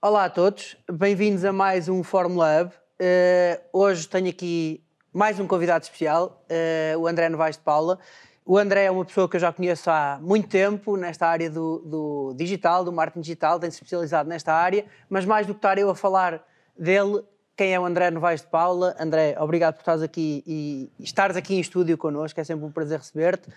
Olá a todos, bem-vindos a mais um Fórmula Hub. Uh, hoje tenho aqui mais um convidado especial, uh, o André Novaes de Paula. O André é uma pessoa que eu já conheço há muito tempo nesta área do, do digital, do marketing digital, tem-se especializado nesta área, mas mais do que estar eu a falar dele, quem é o André Novaes de Paula? André, obrigado por estares aqui e estares aqui em estúdio connosco, é sempre um prazer receber-te.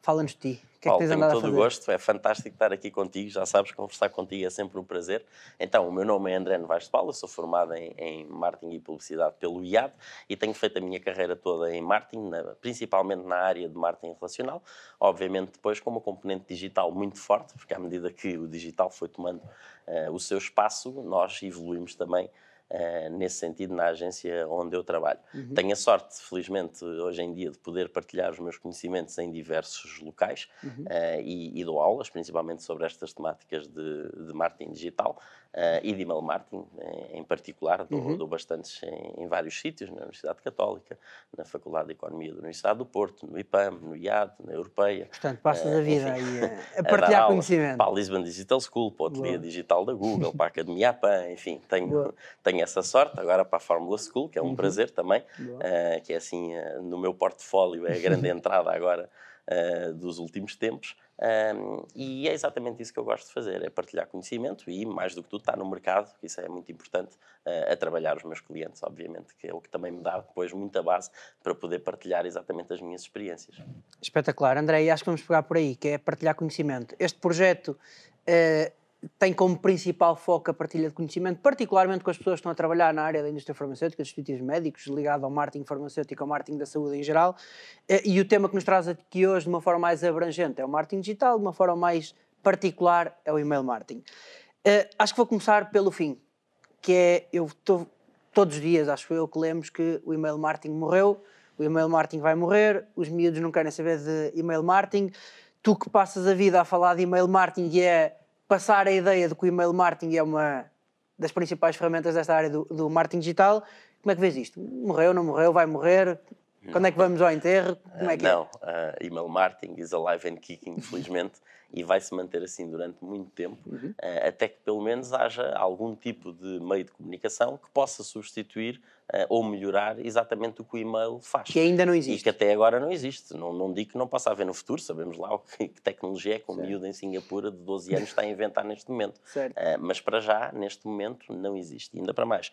Fala-nos de ti. O que Paulo, é que tens andado todo a fazer? o gosto, é fantástico estar aqui contigo, já sabes, conversar contigo é sempre um prazer. Então, o meu nome é André Novaes de Paula, sou formado em, em Marketing e Publicidade pelo IAD e tenho feito a minha carreira toda em Marketing, na, principalmente na área de Marketing Relacional, obviamente depois com uma componente digital muito forte, porque à medida que o digital foi tomando uh, o seu espaço, nós evoluímos também nesse sentido na agência onde eu trabalho. Uhum. Tenho a sorte, felizmente, hoje em dia, de poder partilhar os meus conhecimentos em diversos locais uhum. uh, e, e, dou aulas, principalmente sobre estas temáticas de, de marketing digital uh, e de email marketing em, particular. Dou, uhum. dou bastantes em, em, vários sítios, na Universidade Católica, na Faculdade de Economia da Universidade do Porto, no IPAM, no IAD, na Europeia. Portanto, passas a vida enfim, aí a, a partilhar a conhecimento. Para a Lisbon Digital School, para a Ateliê Digital da Google, para a Academia APAN, enfim, tenho, tenho essa sorte, agora para a Fórmula School, que é um uhum. prazer também, uh, que é assim, uh, no meu portfólio, é a grande entrada agora uh, dos últimos tempos. Um, e é exatamente isso que eu gosto de fazer, é partilhar conhecimento e, mais do que tudo, estar no mercado, que isso é muito importante, uh, a trabalhar os meus clientes, obviamente, que é o que também me dá depois muita base para poder partilhar exatamente as minhas experiências. Espetacular. André, acho que vamos pegar por aí, que é partilhar conhecimento. Este projeto uh, tem como principal foco a partilha de conhecimento, particularmente com as pessoas que estão a trabalhar na área da indústria farmacêutica, dos dispositivos médicos, ligado ao marketing farmacêutico, ao marketing da saúde em geral. Eh, e o tema que nos traz aqui hoje, de uma forma mais abrangente, é o marketing digital, de uma forma mais particular, é o email marketing. Eh, acho que vou começar pelo fim, que é, eu estou todos os dias, acho eu, que lemos que o email marketing morreu, o email marketing vai morrer, os miúdos não querem saber de email marketing. Tu que passas a vida a falar de email marketing e é passar a ideia de que o email marketing é uma das principais ferramentas desta área do, do marketing digital. Como é que vês isto? Morreu, não morreu, vai morrer? Quando é que vamos ao enterro? Como é que uh, não, é? uh, email marketing is alive and kicking, infelizmente, e vai se manter assim durante muito tempo, uhum. uh, até que pelo menos haja algum tipo de meio de comunicação que possa substituir ou melhorar exatamente o que o e-mail faz. Que ainda não existe. E que até agora não existe. Não, não digo que não possa haver no futuro, sabemos lá o que, que tecnologia é que um miúdo em Singapura de 12 anos está a inventar neste momento. Uh, mas para já, neste momento, não existe. E ainda para mais,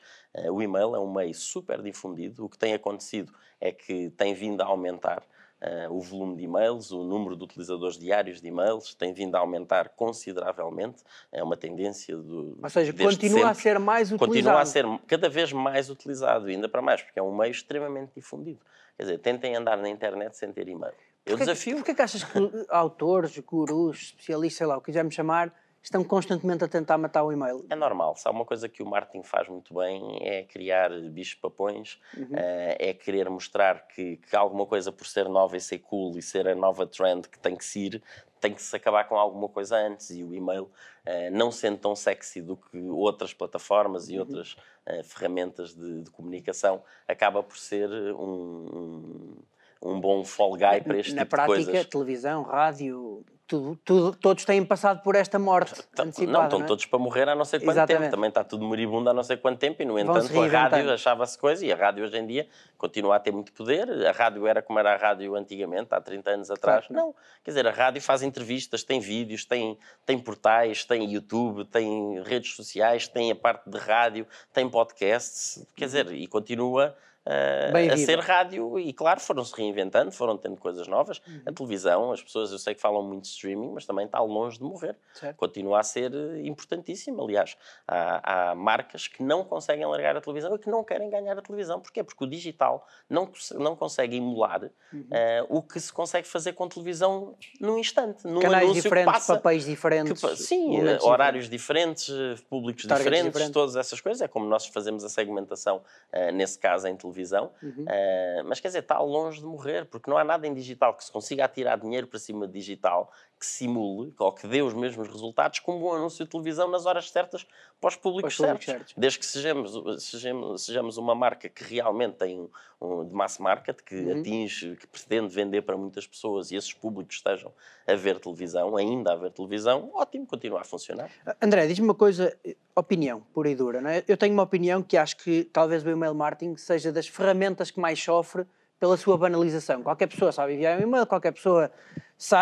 o e-mail é um meio super difundido. O que tem acontecido é que tem vindo a aumentar Uh, o volume de e-mails, o número de utilizadores diários de e-mails tem vindo a aumentar consideravelmente. É uma tendência do. Ou seja, continua sempre. a ser mais utilizado. Continua a ser cada vez mais utilizado, ainda para mais, porque é um meio extremamente difundido. Quer dizer, tentem andar na internet sem ter e-mail. Eu porquê, desafio. Porquê que achas que autores, gurus, especialistas, sei lá, o que quisermos chamar, estão constantemente a tentar matar o e-mail. É normal. Se há uma coisa que o marketing faz muito bem é criar bichos papões, uhum. uh, é querer mostrar que, que, alguma coisa por ser nova e ser cool e ser a nova trend que tem que ser, tem que se acabar com alguma coisa antes e o e-mail, uh, não sendo tão sexy do que outras plataformas e uhum. outras uh, ferramentas de, de, comunicação, acaba por ser um, um, um bom fall guy para este Na tipo prática, de coisas. Na prática, televisão, rádio, tudo, tudo, todos têm passado por esta morte antecipada. Não, estão não é? todos para morrer há não sei quanto Exatamente. tempo. Também está tudo moribundo há não sei quanto tempo e, no entanto, a rádio achava-se coisa e a rádio hoje em dia continua a ter muito poder. A rádio era como era a rádio antigamente, há 30 anos atrás. Claro. Não, quer dizer, a rádio faz entrevistas, tem vídeos, tem, tem portais, tem YouTube, tem redes sociais, tem a parte de rádio, tem podcasts, quer dizer, e continua uh, a ser rádio e claro foram-se reinventando, foram tendo coisas novas. Uhum. A televisão, as pessoas eu sei que falam muito streaming, mas também está longe de morrer. Certo. Continua a ser eh, importantíssimo. Aliás, há, há, marcas que não conseguem largar a televisão e que não querem ganhar a televisão. Porquê? Porque o digital não, não consegue emular uhum. uh, o que se consegue fazer com televisão num instante. Num Canais diferentes, passa, papéis diferentes. Que, sim, horários diferentes, públicos diferentes, diferentes, todas essas coisas. É como nós fazemos a segmentação, uh, nesse caso, em televisão televisão, uhum. uh, mas quer dizer, está longe de morrer, porque não há nada em digital que se consiga atirar dinheiro para cima de digital que simule ou que dê os mesmos resultados como um anúncio de televisão nas horas certas para os públicos, para certos. certos. Desde que sejamos, sejamos, sejamos, uma marca que realmente tem um, um de mass market, que uhum. atinge, que pretende vender para muitas pessoas e esses públicos estejam a ver televisão, ainda a ver televisão, ótimo, continua a funcionar. André, diz-me uma coisa, opinião pura e dura. Não é? Eu tenho uma opinião que acho que talvez o email marketing seja das ferramentas que mais sofre pela sua banalização. Qualquer pessoa sabe enviar um e-mail, qualquer pessoa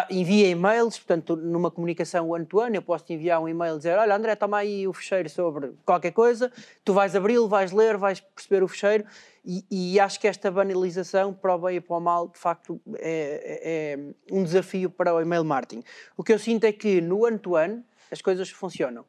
envia e-mails, portanto, numa comunicação one-to-one, eu posso te enviar um e-mail e dizer: Olha, André, toma aí o fecheiro sobre qualquer coisa, tu vais abri-lo, vais ler, vais perceber o fecheiro, e, e, acho que esta banalização, para o bem e para o mal, de facto, é, é, é um desafio para o e-mail marketing. O que eu sinto é que no one-to-one as coisas funcionam.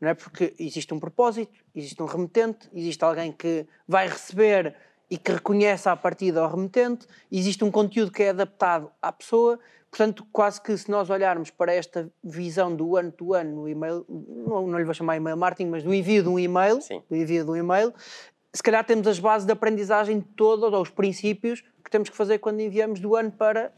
Não é porque existe um propósito, existe um remetente, existe alguém que vai receber e que reconhece à partida ao remetente, existe um conteúdo que é adaptado à pessoa, portanto, quase que se nós olharmos para esta visão do ano-to-ano no e-mail, não, não lhe vou chamar e-mail marketing, mas do envio de um e-mail, Sim. do envio de um e-mail, se calhar temos as bases de aprendizagem todas, ou os princípios que temos que fazer quando enviamos do ano para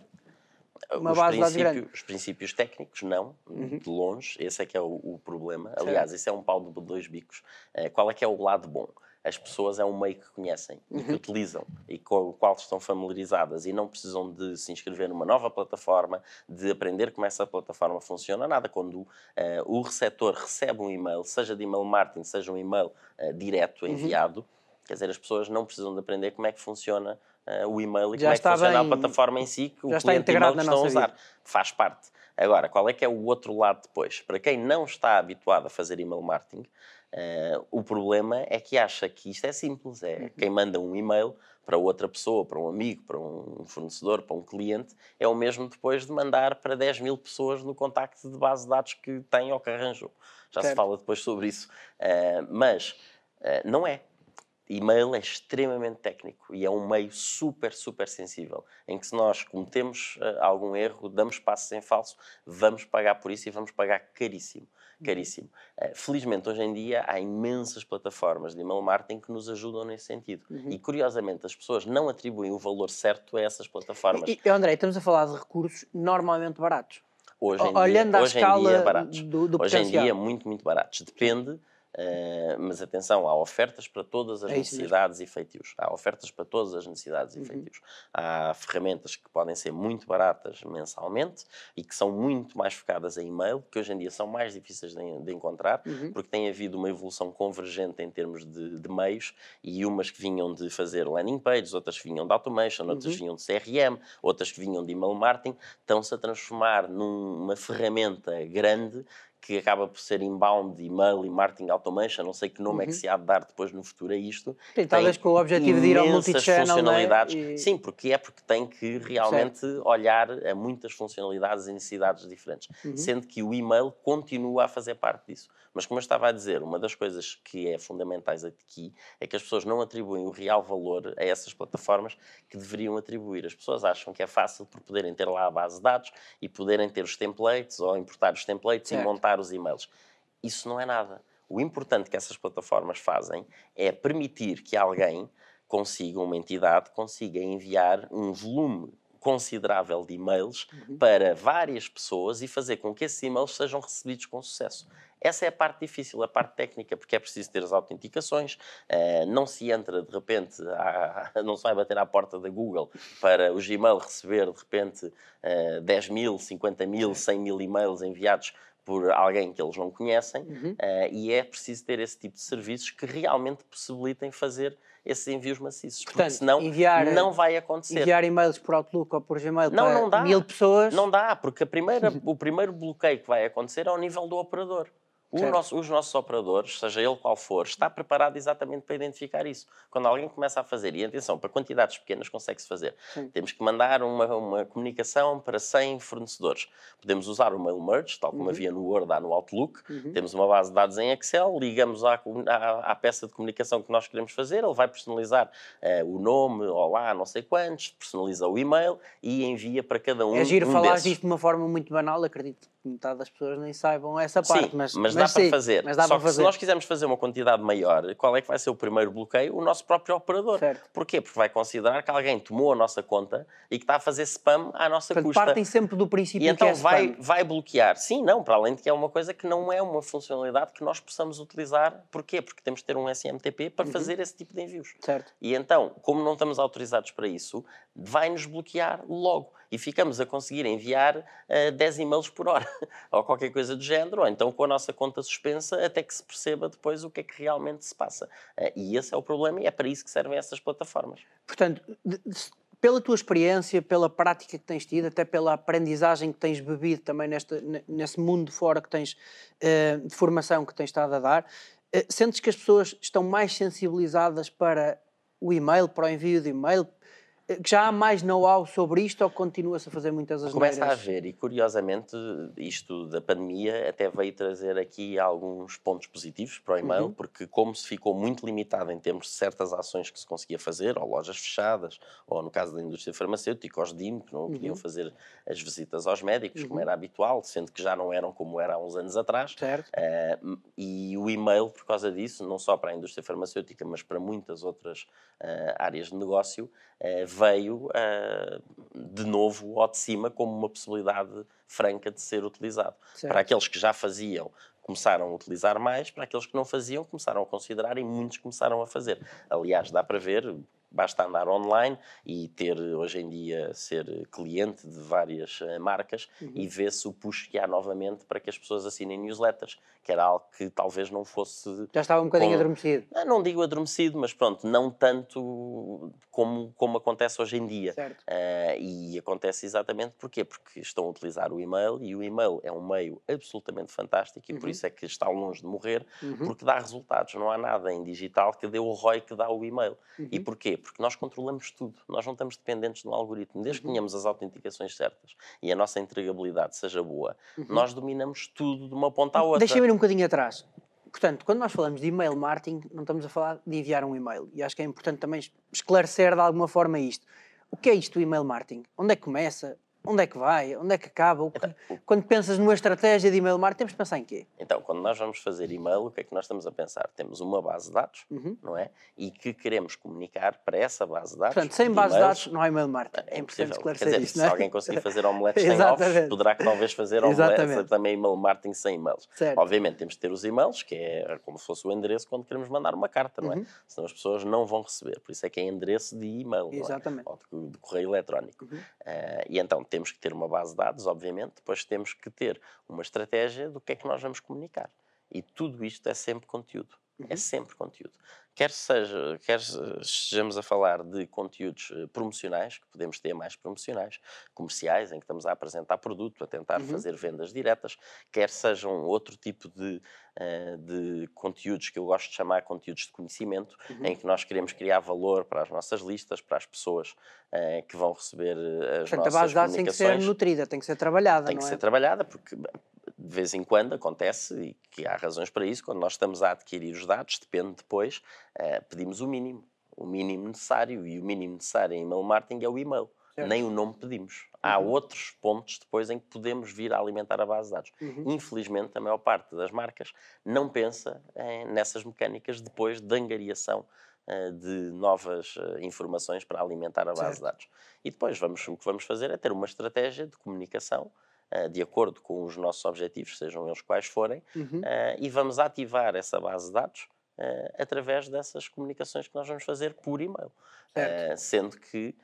uma os base de grande. Os princípios técnicos, não, uhum. de longe, esse é que é o, o problema. Aliás, esse é um pau de dois bicos. Uh, qual é que é o lado bom? As pessoas é um meio que conhecem uhum. e que utilizam e com o qual estão familiarizadas e não precisam de se inscrever numa nova plataforma, de aprender como essa plataforma funciona, nada. Quando uh, o receptor recebe um e-mail, seja de e-mail marketing, seja um e-mail uh, direto uhum. enviado, uhum. quer dizer, as pessoas não precisam de aprender como é que funciona uh, o e-mail e já como é que funciona bem, a plataforma em si que o cliente e-mail estão a usar. Vida. Faz parte. Agora, qual é que é o outro lado depois? Para quem não está habituado a fazer e-mail marketing, Uh, o problema é que acha que isto é simples. É uhum. quem manda um e-mail para outra pessoa, para um amigo, para um fornecedor, para um cliente, é o mesmo depois de mandar para 10 mil pessoas no contacto de base de dados que tem ou que arranjou. Já certo. se fala depois sobre isso. Uh, mas uh, não é. E-mail é extremamente técnico e é um meio super, super sensível, em que se nós cometemos algum erro, damos passos em falso, vamos pagar por isso e vamos pagar caríssimo caríssimo. Eh, felizmente, hoje em dia, há imensas plataformas de email marketing que nos ajudam nesse sentido. Uhum. E, curiosamente, as pessoas não atribuem o valor certo a essas plataformas. E, André, estamos a falar de recursos normalmente baratos. Hoje em Olhando dia, à hoje escala em dia, baratos. Do, do hoje potencial. em dia, muito, muito baratos. Depende Uh, mas atenção, há ofertas para todas as é necessidades mesmo. e feitios. Há ofertas para todas as necessidades uhum. e feitios. Há ferramentas que podem ser muito baratas mensalmente e que são muito mais focadas em e-mail, que hoje em dia são mais difíceis de, de encontrar, uhum. porque tem havido uma evolução convergente em termos de, de, meios e umas que vinham de fazer landing pages, outras que vinham de automation, outras uhum. vinham de CRM, outras que vinham de email marketing, estão-se a transformar numa ferramenta grande que acaba por ser inbound, email e marketing automation, não sei que nome uhum. é que uhum. se há de dar depois no futuro a isto. Sim, talvez com o objetivo de ir ao multichannel, é? funcionalidades. E... Sim, porque é porque tem que realmente certo. olhar a muitas funcionalidades e necessidades diferentes, uhum. sendo que o e-mail continua a fazer parte disso. Mas como eu estava a dizer, uma das coisas que é fundamentais aqui é que as pessoas não atribuem o real valor a essas plataformas que deveriam atribuir. As pessoas acham que é fácil por poderem ter lá a base de dados e poderem ter os templates ou importar os templates certo. e montar os e-mails. Isso não é nada. O importante que essas plataformas fazem é permitir que alguém consiga, uma entidade, consiga enviar um volume considerável de e-mails uhum. para várias pessoas e fazer com que esses e-mails sejam recebidos com sucesso. Essa é a parte difícil, a parte técnica, porque é preciso ter as autenticações, uh, não se entra de repente, à, não se vai bater à porta da Google para o Gmail receber de repente uh, 10 mil, 50 mil, 100 mil e-mails enviados por alguém que eles não conhecem uhum. uh, e é preciso ter esse tipo de serviços que realmente possibilitem fazer esses envios maciços, Portanto, porque senão enviar, não vai acontecer. Enviar e-mails por Outlook ou por Gmail não, para não dá. mil pessoas... Não dá, porque primeira, o primeiro bloqueio que vai acontecer é ao nível do operador. Nosso, os nossos operadores, seja ele qual for, está preparado exatamente para identificar isso. Quando alguém começa a fazer, e atenção, para quantidades pequenas consegue-se fazer. Sim. Temos que mandar uma, uma, comunicação para 100 fornecedores. Podemos usar o mail merge, tal como uhum. havia no Word, no Outlook. Uhum. Temos uma base de dados em Excel, ligamos à, à, à, peça de comunicação que nós queremos fazer, ele vai personalizar uh, o nome, olá, não sei quantos, personaliza o e-mail e envia para cada um. É giro um falar disto de uma forma muito banal, acredito metade das pessoas nem saibam essa parte. Sim, mas, mas, dá sim, para fazer. Mas dá Só para que fazer. se nós quisermos fazer uma quantidade maior, qual é que vai ser o primeiro bloqueio? O nosso próprio operador. Certo. Porquê? Porque vai considerar que alguém tomou a nossa conta e que está a fazer spam à nossa Portanto, custa. partem sempre do princípio E então que é vai, spam. vai bloquear. Sim, não, para além de que é uma coisa que não é uma funcionalidade que nós possamos utilizar. Porquê? Porque temos que ter um SMTP para Uhum. fazer esse tipo de envios. Certo. E então, como não estamos autorizados para isso, vai-nos bloquear logo. E ficamos a conseguir enviar eh, 10 e-mails por hora, ou qualquer coisa do género, ou então com a nossa conta suspensa, até que se perceba depois o que é que realmente se passa. Eh, e esse é o problema, e é para isso que servem essas plataformas. Portanto, pela tua experiência, pela prática que tens tido, até pela aprendizagem que tens bebido também nesta, ne- nesse mundo fora que tens, eh, de formação que tens estado a dar, sentes que as pessoas estão mais sensibilizadas para o e-mail, para o envio de e-mail? Eh, já há mais know-how sobre isto ou continua-se a fazer muitas asneiras? Começa a haver, e curiosamente, isto da pandemia até veio trazer aqui alguns pontos positivos para o e-mail, Uhum. porque como se ficou muito limitado em termos de certas ações que se conseguia fazer, ou lojas fechadas, ou no caso da indústria farmacêutica, os DIM, que não podiam Uhum. fazer as visitas aos médicos, como Uhum. era habitual, sendo que já não eram como era há uns anos atrás. Certo? Eh, e o e-mail, por causa disso, não só para a indústria farmacêutica, mas para muitas outras eh, áreas de negócio, eh, veio eh, de novo ao de cima como uma possibilidade franca de ser utilizado. certo. Para aqueles que já faziam, começaram a utilizar mais, para aqueles que não faziam, começaram a considerar e muitos começaram a fazer. Aliás, dá para ver, basta andar online e ter, hoje em dia, ser cliente de várias eh, marcas Uhum. e vê-se o push que há novamente para que as pessoas assinem newsletters, que era algo que talvez não fosse Já estava um bocadinho Com- adormecido. ah, Não digo adormecido, mas pronto, não tanto como, como acontece hoje em dia. Certo. Ah, e acontece exatamente porquê? Porque estão a utilizar o e-mail e o e-mail é um meio absolutamente fantástico e por Uhum. isso é que está longe de morrer, Uhum. porque dá resultados. Não há nada em digital que dê o ROI que dá o e-mail. E Uhum. porquê? Porque nós controlamos tudo. Nós não estamos dependentes de um algoritmo. Desde que Uhum. tenhamos as autenticações certas e a nossa entregabilidade seja boa, Uhum. nós dominamos tudo de uma ponta à outra. Deixa-me ir um bocadinho atrás. Portanto, quando nós falamos de e-mail marketing, não estamos a falar de enviar um e-mail. E acho que é importante também es- esclarecer de alguma forma isto. O que é isto do e-mail marketing? Onde é que começa? Onde é que vai? Onde é que acaba? Que- Então, Quando pensas numa estratégia de e-mail marketing, temos de pensar em quê? Então, quando nós vamos fazer e-mail, o que é que nós estamos a pensar? Temos uma base de dados, Uhum. não é? E que queremos comunicar para essa base de dados. Portanto, sem base de dados, não há e-mail marketing. É, É importante impossível. Quer esclarecer dizer, isto, se não é? alguém conseguir fazer omeletes sem ovos, poderá talvez fazer omeletes, também e-mail marketing sem e-mails. Certo. Obviamente temos de ter os e-mails, que é como se fosse o endereço quando queremos mandar uma carta, não é? Uhum. Senão as pessoas não vão receber. Por isso é que é endereço de e-mail, não é? Exatamente. Ou de, correio eletrónico. Uhum. Eh, e então temos que ter uma base de dados, obviamente, depois temos que ter uma estratégia do que é que nós vamos comunicar. E tudo isto é sempre conteúdo. É Uhum. sempre conteúdo. Quer seja, quer estejamos a falar de conteúdos eh, promocionais, que podemos ter mais promocionais, comerciais, em que estamos a apresentar produto, a tentar Uhum. fazer vendas diretas, quer sejam outro tipo de, eh, de conteúdos que eu gosto de chamar conteúdos de conhecimento, Uhum. em que nós queremos criar valor para as nossas listas, para as pessoas eh, que vão receber as Portanto, a nossas base de dados tem que ser comunicações nutrida, tem que ser trabalhada, tem que é? ser trabalhada, porque de vez em quando acontece, e que há razões para isso, quando nós estamos a adquirir os dados, depende depois, eh, pedimos o mínimo, o mínimo necessário, e o mínimo necessário em e-mail marketing é o e-mail. Certo. Nem o nome pedimos. Há Uhum. outros pontos depois em que podemos vir a alimentar a base de dados. Uhum. Infelizmente, a maior parte das marcas não pensa eh, nessas mecânicas depois de angariação eh, de novas eh, informações para alimentar a base Certo. de dados. E depois vamos, o que vamos fazer é ter uma estratégia de comunicação de acordo com os nossos objetivos, sejam eles quais forem, Uhum. eh, e vamos ativar essa base de dados eh, através dessas comunicações que nós vamos fazer por e-mail. Eh, sendo que, eh,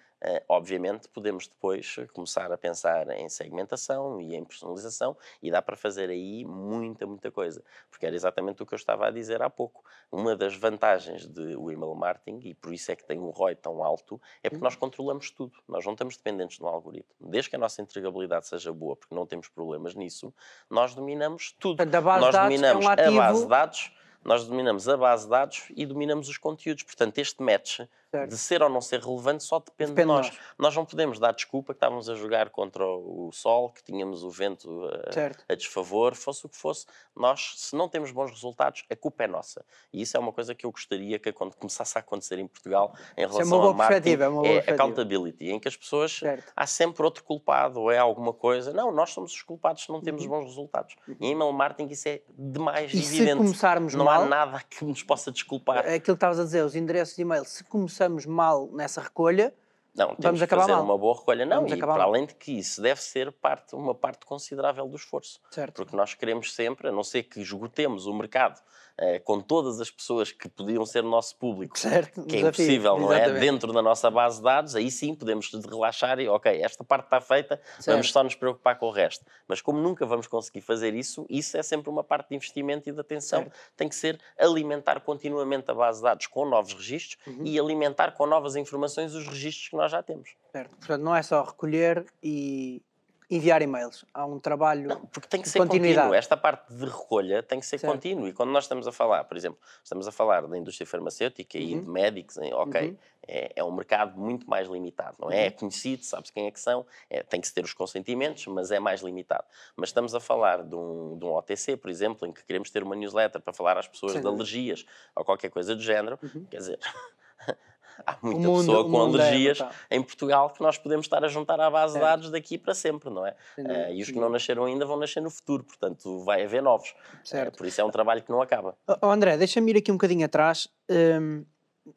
obviamente, podemos depois começar a pensar em segmentação e em personalização e dá para fazer aí muita, muita coisa. Porque era exatamente o que eu estava a dizer há pouco. Uma das vantagens do email marketing, e por isso é que tem um ROI tão alto, é porque nós controlamos tudo. Nós não estamos dependentes de um algoritmo. Desde que a nossa entregabilidade seja boa, porque não temos problemas nisso, nós dominamos tudo. Nós dados é dominamos um a base de dados, nós dominamos a base de dados e dominamos os conteúdos. Portanto, este match Certo. de ser ou não ser relevante só depende, Depende de de nós. nós. nós. não podemos dar desculpa que estávamos a jogar contra o sol, que tínhamos o vento a, a desfavor, fosse o que fosse. Nós, se não temos bons resultados, a culpa é nossa. E isso é uma coisa que eu gostaria que quando começasse a acontecer em Portugal em é relação uma boa ao marketing, perspectiva, é uma boa perspectiva. accountability, em que as pessoas Certo. há sempre outro culpado ou é alguma coisa. Não, nós somos os culpados se não temos bons resultados. E em email marketing isso é demais Uhum. E se evidente. começarmos não mal- há nada que nos possa desculpar. É aquilo que estavas a dizer, os endereços de e-mail, se começamos mal nessa recolha, Não, Vamos temos que acabar fazer mal. uma boa recolha. Não, Vamos e para mal. além de que isso deve ser parte, uma parte considerável do esforço. certo? Porque nós queremos sempre, a não ser que esgotemos o mercado eh, com todas as pessoas que podiam ser nosso público, Certo, que é desafio, impossível, não é? exatamente. Dentro da nossa base de dados, aí sim podemos relaxar e, ok, esta parte está feita, vamos Certo. só nos preocupar com o resto. Mas como nunca vamos conseguir fazer isso, isso é sempre uma parte de investimento e de atenção. Certo. Tem que ser alimentar continuamente a base de dados com novos registros Uhum. e alimentar com novas informações os registros que nós já temos. certo. Portanto, não é só recolher e enviar e-mails. Há um trabalho. Não, porque tem que ser contínuo. Esta parte de recolha tem que ser Certo. contínuo. E quando nós estamos a falar, por exemplo, estamos a falar da indústria farmacêutica e Uhum. de médicos, ok, Uhum. é, é um mercado muito mais limitado, não é? É conhecido, sabe-se quem é que são, é, tem que se ter os consentimentos, mas é mais limitado. Mas estamos a falar de um, de um OTC, por exemplo, em que queremos ter uma newsletter para falar às pessoas Sem de alergias ou qualquer coisa do género, Uhum. quer dizer. Há muita mundo- pessoa com é alergias brutal. em Portugal que nós podemos estar a juntar à base de Certo. dados daqui para sempre, não é? Eh, e os que não nasceram ainda vão nascer no futuro, portanto vai haver novos. Certo. Eh, por isso é um trabalho que não acaba. Ó, André, deixa-me ir aqui um bocadinho atrás. Hum,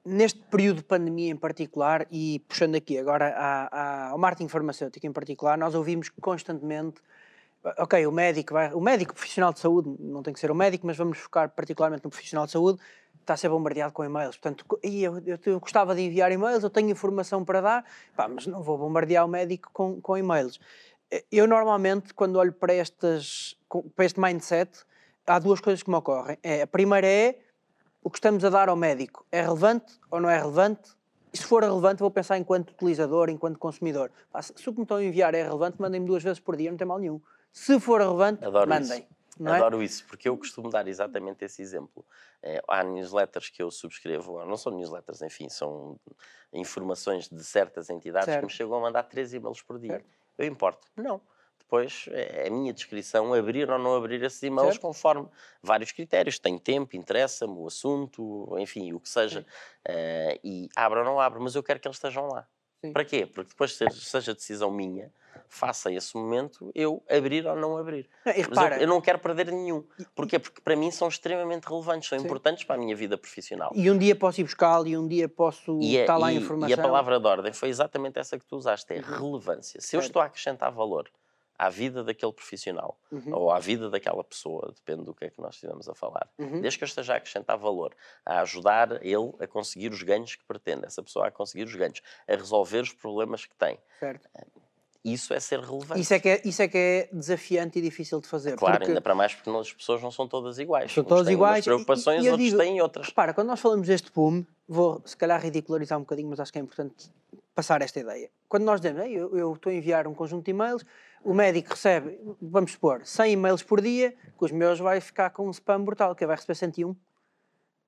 neste período de pandemia em particular, e puxando aqui agora à- à- ao marketing farmacêutico em particular, nós ouvimos constantemente. Ok, o médico, vai, o médico profissional de saúde, não tem que ser o médico, mas vamos focar particularmente no profissional de saúde, está a ser bombardeado com e-mails. Portanto, co- "Ih, eu, eu, eu gostava de enviar e-mails, eu tenho informação para dar, pá, mas não vou bombardear o médico com, com e-mails. Eu normalmente, quando olho para, estas, para este mindset, há duas coisas que me ocorrem. É, a primeira é o que estamos a dar ao médico é relevante ou não é relevante? E se for relevante, vou pensar enquanto utilizador, enquanto consumidor. Pá, se se o que me estão a enviar é relevante, mandem-me duas vezes por dia, não tem mal nenhum. Se for relevante, Adoro mandem. isso. Não é? Adoro isso, porque eu costumo dar exatamente esse exemplo. Eh, há newsletters que eu subscrevo, não são newsletters, enfim, são informações de certas entidades Certo. que me chegam a mandar três e-mails por dia. Certo. Eu importo? Não. Depois é a minha descrição abrir ou não abrir esses e-mails Certo. conforme vários critérios. Tem tempo, interessa-me o assunto, enfim, o que seja. Eh, e abre ou não abre, mas eu quero que eles estejam lá. Sim. Para quê? Porque depois, seja, seja decisão minha, faça esse momento eu abrir ou não abrir. Não, e Mas repara, eu, eu não quero perder nenhum. Porquê? Porque para mim são extremamente relevantes, são Sim. importantes para a minha vida profissional. e um dia posso ir buscá-lo e um dia posso E, é- estar lá a e- informação. e a palavra de ordem foi exatamente essa que tu usaste, é Uhum. relevância. Se eu estou a acrescentar valor à vida daquele profissional Uhum, ou à vida daquela pessoa, depende do que é que nós estivemos a falar, uhum. desde que eu esteja a acrescentar valor, a ajudar ele a conseguir os ganhos que pretende, essa pessoa a conseguir os ganhos, a resolver os problemas que tem, Certo. Isso é ser relevante. Isso, é que é, isso é que é desafiante e difícil de fazer. Claro, porque, ainda para mais porque as pessoas não são todas iguais. São todas iguais e- preocupações, e eu outros digo- têm outras. Repara, quando nós falamos deste boom, vou se calhar ridicularizar um bocadinho, mas acho que é importante passar esta ideia. Quando nós dizemos, "Ei, eu, eu estou a enviar um conjunto de e-mails, o médico recebe, vamos supor, 100 e-mails por dia, com os meus vai ficar com um spam brutal, que vai receber 101.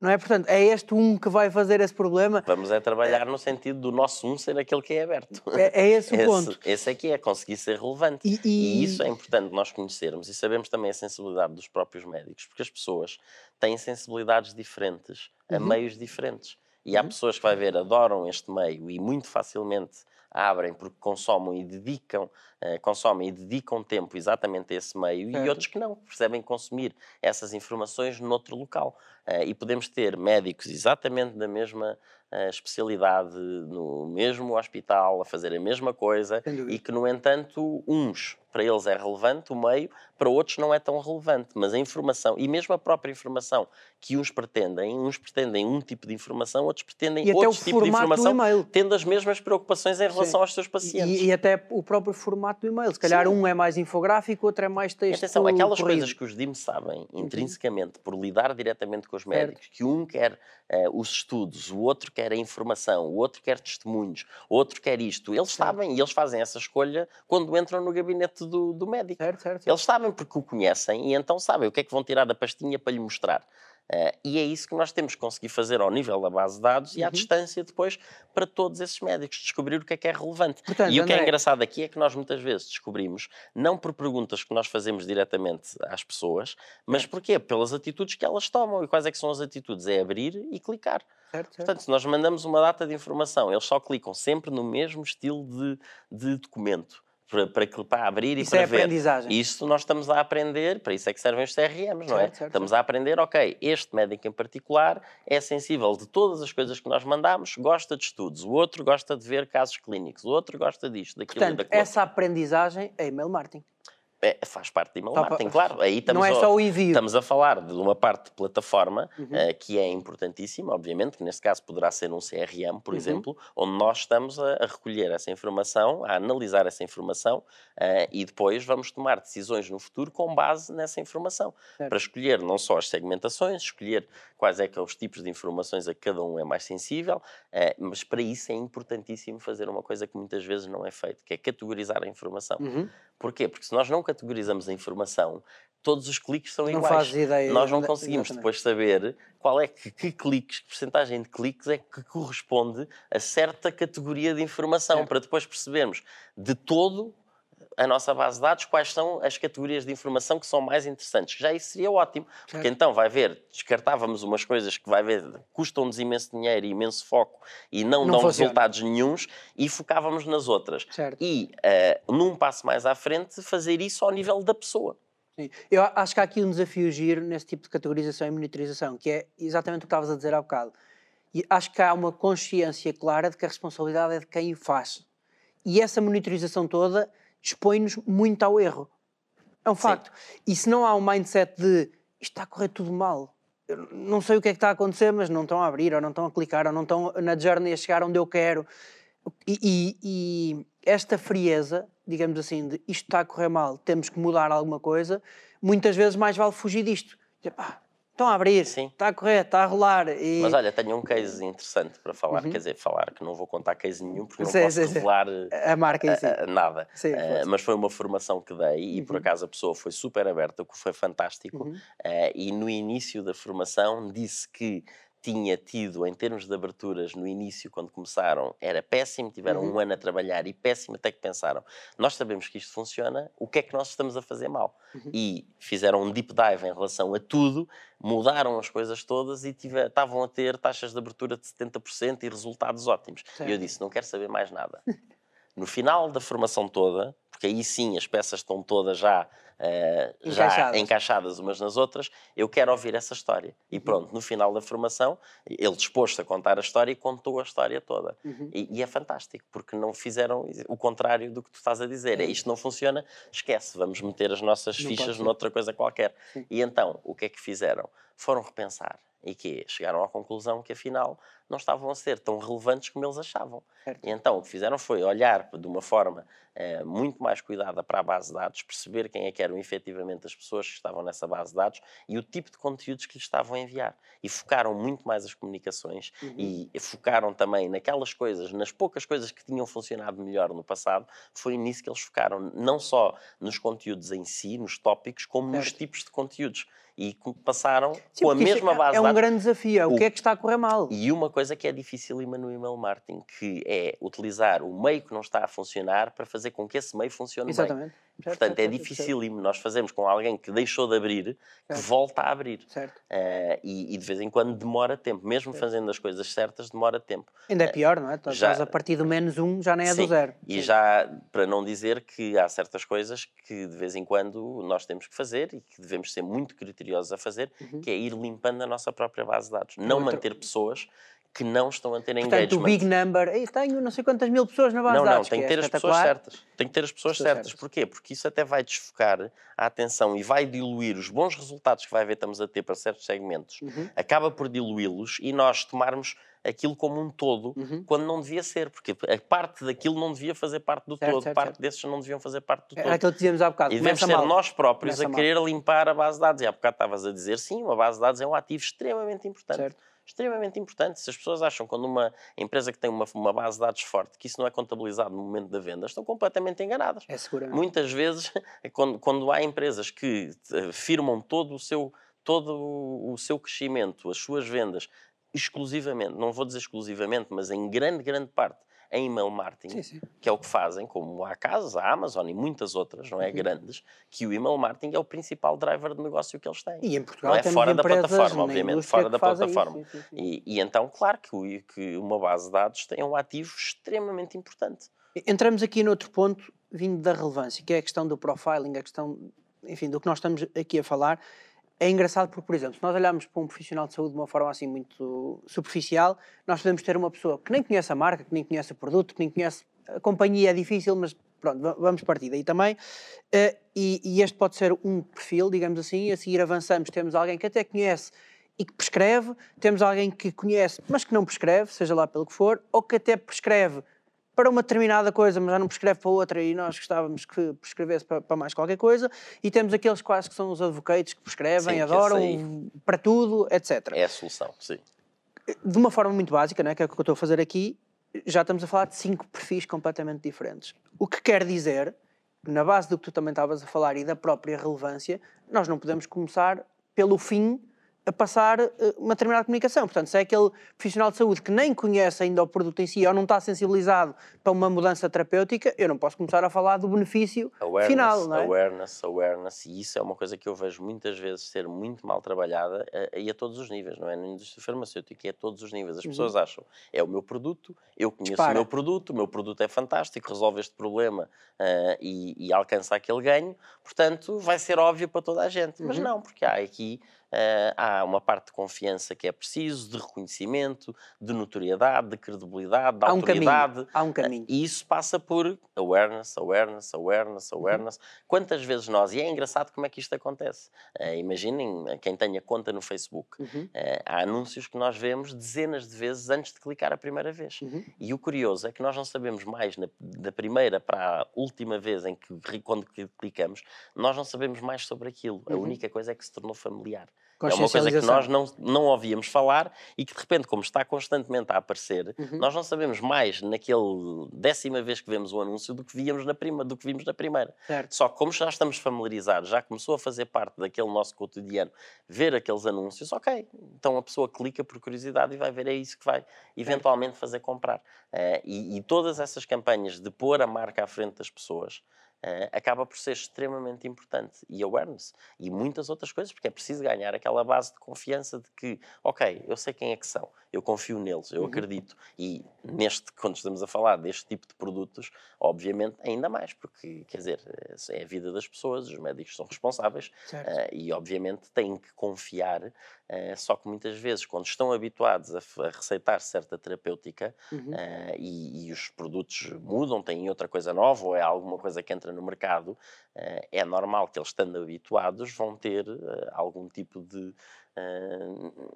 Não é? Portanto, é este um que vai fazer esse problema. Vamos é trabalhar no sentido do nosso um ser aquele que é aberto. É, é esse o Esse, ponto. esse é que é, conseguir ser relevante. E, E e- isso é importante nós conhecermos e sabemos também a sensibilidade dos próprios médicos, porque as pessoas têm sensibilidades diferentes a Uhum. meios diferentes. E há Uhum. pessoas que vai ver, adoram este meio e muito facilmente abrem porque consomem e dedicam, eh, consomem e dedicam tempo exatamente a esse meio Certo. e outros que não, percebem consumir essas informações noutro local. Eh, e podemos ter médicos exatamente da mesma eh, especialidade, no mesmo hospital, a fazer a mesma coisa e que, no entanto, uns para eles é relevante o meio, para outros não é tão relevante. Mas a informação, e mesmo a própria informação que uns pretendem, uns pretendem um tipo de informação, outros pretendem e outro tipo de informação, tendo as mesmas preocupações em relação Sim. aos seus pacientes. E, e até o próprio formato do e-mail. Se calhar Sim. um é mais infográfico, outro é mais E texto. atenção, aquelas corrido. coisas que os DIM sabem intrinsecamente por lidar diretamente com os médicos, que um quer eh, os estudos, o outro quer a informação, o outro quer testemunhos, o outro quer isto, eles sabem e eles fazem essa escolha quando entram no gabinete do, do médico. Certo, certo. certo. Eles sabem porque o conhecem e então sabem o que é que vão tirar da pastinha para lhe mostrar. Uh, e é isso que nós temos que conseguir fazer ao nível da base de dados e à Uhum. distância depois para todos esses médicos, descobrir o que é que é relevante. Portanto, e o que é engraçado aqui é que nós muitas vezes descobrimos, não por perguntas que nós fazemos diretamente às pessoas, mas porquê? Pelas atitudes que elas tomam. E quais é que são as atitudes? É abrir e clicar. Certo, certo. Portanto, se nós mandamos uma data de informação, eles só clicam sempre no mesmo estilo de, de documento. Para, para, para abrir e Isso para é ver. aprendizagem. Isto nós estamos a aprender, para isso é que servem os CRMs, não é? Certo, certo, estamos a aprender, ok, este médico em particular é sensível de todas as coisas que nós mandamos, gosta de estudos, o outro gosta de ver casos clínicos, o outro gosta disto, daquilo e Portanto, daquilo. essa aprendizagem é email marketing. É, faz parte de email Só pa- marketing, claro. Aí estamos Não é a- só o envio. Estamos a falar de uma parte de plataforma Uhum. eh, que é importantíssima, obviamente, que neste caso poderá ser um CRM, por Uhum. exemplo, onde nós estamos a, a recolher essa informação, a analisar essa informação eh, e depois vamos tomar decisões no futuro com base nessa informação. Certo. Para escolher não só as segmentações, escolher quais é que são os tipos de informações a que cada um é mais sensível, eh, mas para isso é importantíssimo fazer uma coisa que muitas vezes não é feito, que é categorizar a informação. Uhum. Porquê? Porque se nós não categorizamos a informação, todos os cliques são Não iguais. fazes ideia. Nós não conseguimos exatamente. depois saber qual é que, que cliques, que porcentagem de cliques é que corresponde a certa categoria de informação, para depois percebermos de todo a nossa base de dados quais são as categorias de informação que são mais interessantes. Já isso seria ótimo, porque então vai ver, descartávamos umas coisas que vai ver, custam-nos imenso dinheiro e imenso foco e não, Não dão funciona. resultados nenhuns e focávamos nas outras. Certo. E, eh, num passo mais à frente, fazer isso ao nível da pessoa. Sim. Eu acho que há aqui um desafio giro nesse tipo de categorização e monitorização, que é exatamente o que estavas a dizer há bocado. E acho que há uma consciência clara de que a responsabilidade é de quem o faz. E essa monitorização toda expõe-nos muito ao erro. É um facto. E se não há um mindset de isto está a correr tudo mal, eu não sei o que é que está a acontecer, mas não estão a abrir, ou não estão a clicar, ou não estão na journey a chegar onde eu quero. E, e- e esta frieza, digamos assim, de isto está a correr mal, temos que mudar alguma coisa, muitas vezes mais vale fugir disto. Dizer, pá, estão a abrir, Sim. está a correr, está a rolar. E... Mas olha, tenho um case interessante para falar, quer dizer, falar, que não vou contar case nenhum, porque não Uhum. Sim, posso sim, revelar eh, a marca em si. eh, nada. Sim, Eh, força. mas foi uma formação que dei e por Uhum. acaso a pessoa foi super aberta, o que foi fantástico. Uhum. Eh, e no início da formação disse que tinha tido, em termos de aberturas, no início, quando começaram, era péssimo, tiveram Uhum. um ano a trabalhar e péssimo, até que pensaram, nós sabemos que isto funciona, o que é que nós estamos a fazer mal? Uhum. E fizeram um deep dive em relação a tudo, mudaram as coisas todas e estavam a ter taxas de abertura de 70% e resultados ótimos. E eu Certo. disse, não quero saber mais nada. No final da formação toda, porque aí sim as peças estão todas já, eh, já Encaixadas. umas nas outras, eu quero ouvir essa história. E pronto, no final da formação, ele disposto a contar a história e contou a história toda. Uhum. E, e é fantástico, porque não fizeram o contrário do que tu estás a dizer. É isto não funciona, esquece, vamos meter as nossas Não fichas noutra coisa qualquer. Sim. E então, o que é que fizeram? Foram repensar e que chegaram à conclusão que afinal não estavam a ser tão relevantes como eles achavam. Certo. E então o que fizeram foi olhar de uma forma eh, muito mais cuidada para a base de dados, perceber quem é que eram efetivamente as pessoas que estavam nessa base de dados e o tipo de conteúdos que lhes estavam a enviar. E focaram muito mais as comunicações Uhum. e focaram também naquelas coisas, nas poucas coisas que tinham funcionado melhor no passado, foi nisso que eles focaram, não só nos conteúdos em si, nos tópicos, como nos Certo. tipos de conteúdos. E passaram Sim, com a isso mesma é, base é um grande desafio. é O O- que é que está a correr mal? E uma coisa que é dificílima no email marketing, que é utilizar o meio que não está a funcionar para fazer com que esse meio funcione bem. Certo, Portanto, é dificílimo nós fazermos com alguém que deixou de abrir, que Certo. volta a abrir. Certo. Eh, e, e de vez em quando demora tempo. Mesmo Certo. fazendo as coisas certas, demora tempo. Ainda é pior, não é? Estás já- a partir do menos um, já nem é Sim, do zero. E Sim. já, para não dizer que há certas coisas que de vez em quando nós temos que fazer e que devemos ser muito criteriosos a fazer, Uhum. que é ir limpando a nossa própria base de dados. Não Outro- manter pessoas que não estão a ter Portanto, o engagement. big number, Ei, tenho não sei quantas mil pessoas na base Não, de não, dados. tem que que é ter as pessoas certas. Tem que ter as pessoas Pessoas certas. certas. Porquê? Porque isso até vai desfocar a atenção e vai diluir os bons resultados que vai ver estamos a ter para certos segmentos. Uhum. Acaba por diluí-los e nós tomarmos aquilo como um todo Uhum. quando não devia ser, porque a parte daquilo não devia fazer parte do Certo, todo, certo, parte certo. desses não deviam fazer parte do Era todo. aquilo que dizíamos há bocado. E devemos ser mal. nós próprios Começa a mal. querer limpar a base de dados. E há bocado estavas a dizer, sim, uma base de dados é um ativo extremamente importante. Certo. Extremamente importante. Se as pessoas acham quando uma empresa que tem uma, uma base de dados forte que isso não é contabilizado no momento da venda, estão completamente enganadas. É seguramente. Muitas vezes, quando, quando há empresas que eh, firmam todo o seu todo o seu crescimento, as suas vendas, exclusivamente, não vou dizer exclusivamente, mas em grande, grande parte, em email marketing, Sim, sim. que é o que fazem, como há casas, a Amazon e muitas outras, não é? Uhum. Que que o email marketing é o principal driver de negócio que eles têm. E em Portugal Não é fora da plataforma, obviamente, fora da isso, plataforma. sim, sim. E, e então, claro que, o- que uma base de dados tem um ativo extremamente importante. Entramos aqui noutro ponto, vindo da relevância, que é a questão do profiling, a questão, enfim, do que nós estamos aqui a falar. É engraçado porque, por exemplo, se nós olharmos para um profissional de saúde de uma forma assim muito superficial, nós podemos ter uma pessoa que nem conhece a marca, que nem conhece o produto, que nem conhece a companhia, é difícil, mas pronto, va- vamos partir daí também. Eh, e, e este pode ser um perfil, digamos assim, a seguir avançamos, temos alguém que até conhece e que prescreve, temos alguém que conhece, mas que não prescreve, seja lá pelo que for, ou que até prescreve para uma determinada coisa, mas já não prescreve para outra e nós gostávamos que prescrevesse para, para mais qualquer coisa. E temos aqueles quase que são os advocates que prescrevem, Sim, que adoram aí- para tudo, etc. É a solução, sim. De uma forma muito básica, né, que é o que eu estou a fazer aqui, já estamos a falar de cinco perfis completamente diferentes. O que quer dizer, na base do que tu também estavas a falar e da própria relevância, nós não podemos começar pelo fim a passar eh, uma determinada comunicação. Portanto, se é aquele profissional de saúde que nem conhece ainda o produto em si ou não está sensibilizado para uma mudança terapêutica, eu não posso começar a falar do benefício Awareness, final, não é? awareness, awareness, e isso é uma coisa que eu vejo muitas vezes ser muito mal trabalhada a, e a todos os níveis, não é? Na indústria farmacêutica, é a todos os níveis. As pessoas acham, é o meu produto, eu conheço Dispara. o meu produto, o meu produto é fantástico, resolve este problema ah, e, e alcança aquele ganho, portanto, vai ser óbvio para toda a gente. Mas Uhum. não, porque há aqui ah, há uma parte de confiança que é preciso, de reconhecimento, de notoriedade, de credibilidade, de Há um caminho. autoridade. Há um caminho. E isso passa por awareness, awareness, awareness, Uhum. awareness. Quantas vezes nós, e é engraçado como é que isto acontece. Eh, imaginem quem tenha conta no Facebook. Uhum. Há anúncios que nós vemos dezenas de vezes antes de clicar a primeira vez. Uhum. E o curioso é que nós não sabemos mais na- da primeira para a última vez em que quando cli- clicamos, nós não sabemos mais sobre aquilo. A Uhum. única coisa é que se tornou familiar. É uma coisa que nós não, não ouvíamos falar e que de repente, como está constantemente a aparecer, Uhum. nós não sabemos mais naquele décima vez que vemos o anúncio do que víamos na prima, do que vimos na primeira. Certo. Só que como já estamos familiarizados, já começou a fazer parte daquele nosso cotidiano, ver aqueles anúncios, ok, então a pessoa clica por curiosidade e vai ver, é isso que vai eventualmente fazer comprar. Eh, e, e todas essas campanhas de pôr a marca à frente das pessoas eh, acaba por ser extremamente importante. E awareness. E muitas outras coisas, porque é preciso ganhar aquela base de confiança de que, ok, eu sei quem é que são, eu confio neles, eu Uhum. acredito. E neste, quando estamos a falar deste tipo de produtos, obviamente ainda mais, porque, quer dizer, eh, é a vida das pessoas, os médicos são responsáveis eh, e, obviamente, têm que confiar. eh, só que muitas vezes, quando estão habituados a, a receitar certa terapêutica Uhum. e, e os produtos mudam, têm outra coisa nova ou é alguma coisa que entra no mercado, eh, é normal que eles, estando habituados, vão ter eh, algum tipo de. eh,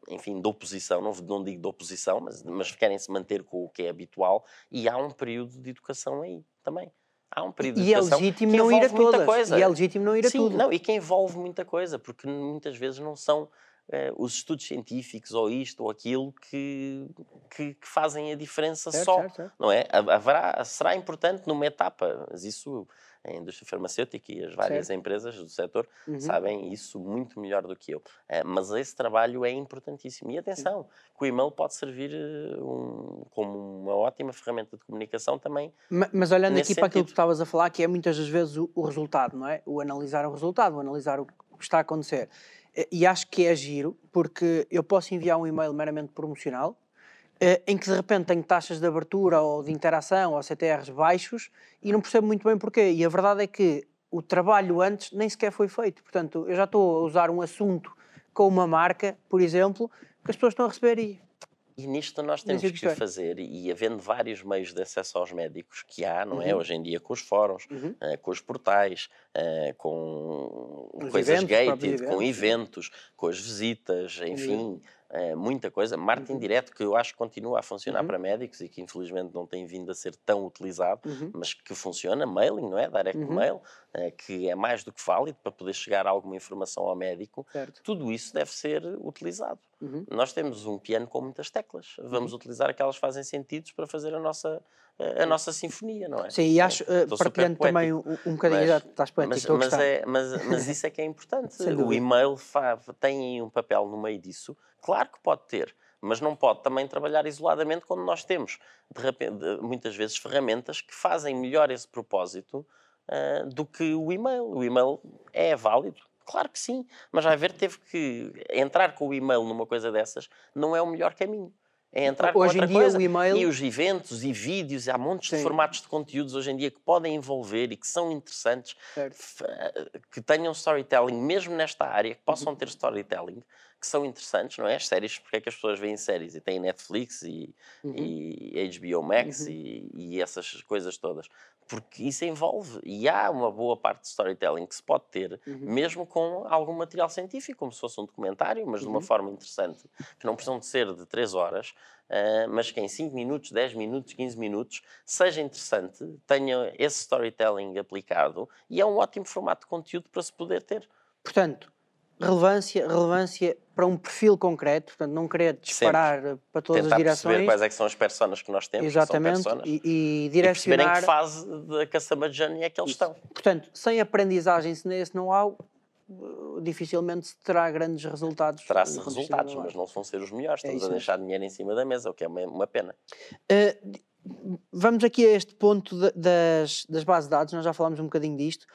enfim, de oposição, não, não digo de oposição, mas, mas querem se manter com o que é habitual e há um período de educação aí também. Há um período de E é educação legítimo que não ir a todas. coisa. E é legítimo não ir a Sim, tudo. não, e que envolve muita coisa, porque muitas vezes não são eh, os estudos científicos ou isto ou aquilo que, que, que fazem a diferença Certo, só. certo, certo. Não é? Ha- Haverá, será importante numa etapa, mas isso a indústria farmacêutica e as várias Certo. empresas do setor Uhum. sabem isso muito melhor do que eu. Eh, mas esse trabalho é importantíssimo. E atenção, que o e-mail pode servir eh, um- como uma ótima ferramenta de comunicação também. Ma- Mas olhando aqui para aquilo que tu sentido. estavas a falar, que é muitas das vezes o, o resultado, não é? O analisar o resultado, o analisar o que está a acontecer. E, e acho que é giro, porque eu posso enviar um e-mail meramente promocional, eh, em que de repente tenho taxas de abertura ou de interação ou CTRs baixos e não percebo muito bem porquê. E a verdade é que o trabalho antes nem sequer foi feito. Portanto, eu já estou a usar um assunto com uma marca, por exemplo, que as pessoas estão a receber e E nisto nós temos que é. fazer, e havendo vários meios de acesso aos médicos que há, não é? Uhum. Hoje em dia com os fóruns, Uhum. eh, com os portais, eh, com Os coisas eventos, gated, com eventos. com as visitas, enfim, é, muita coisa. Marketing Uhum. direto, que eu acho que continua a funcionar Uhum. para médicos e que infelizmente não tem vindo a ser tão utilizado, Uhum. mas que funciona. Mailing, não é? Direct Uhum. mail, eh, que é mais do que válido para poder chegar alguma informação ao médico. Certo. Tudo isso deve ser utilizado. Uhum. Nós temos um piano com muitas teclas. Vamos utilizar aquelas que fazem sentidos para fazer a nossa, a nossa sinfonia, não é? Sim, e acho, eh, super partilhando também um, um bocadinho, Mas- estás poético, Mas, mas, é, mas, mas isso é que é importante. O e-mail tem um papel no meio disso. Claro que pode ter, mas não pode também trabalhar isoladamente quando nós temos, de repente, muitas vezes, ferramentas que fazem melhor esse propósito ah, do que o e-mail. O e-mail é válido. Claro que sim, mas vai ver, teve que entrar com o e-mail numa coisa dessas, não é o melhor caminho. É entrar com Hoje em outra dia coisa. o e-mail- E os eventos e vídeos, há montes de Sim. formatos de conteúdos hoje em dia que podem envolver e que são interessantes Certo. eh, que tenham storytelling, mesmo nesta área, que possam ter storytelling, que são interessantes, não é? As séries, porque é que as pessoas veem séries e têm Netflix e, Uhum. e HBO Max e, e essas coisas todas? Porque isso envolve, e há uma boa parte de storytelling que se pode ter, Uhum. mesmo com algum material científico, como se fosse um documentário, mas de uma Uhum. forma interessante, que não precisam de ser de 3 horas, ah, mas que em 5 minutos, 10 minutos, 15 minutos, seja interessante, tenha esse storytelling aplicado e é um ótimo formato de conteúdo para se poder ter. Portanto, relevância, relevância para um perfil concreto, portanto, não querer disparar eh, para todas Tentar as perceber direções. quais é que são as personas que nós temos, Exatamente, e, e e perceberem direcionar. que fase da customer journey é que eles estão. Portanto, sem aprendizagem, sem esse know-how, eh, dificilmente se terá grandes resultados. Terá-se resultados, do mas não vão ser os melhores. É Estamos isso a mesmo. deixar dinheiro em cima da mesa, o que é uma, uma pena. Uh, vamos aqui a este ponto da- das, das bases de dados, nós já falámos um bocadinho disto.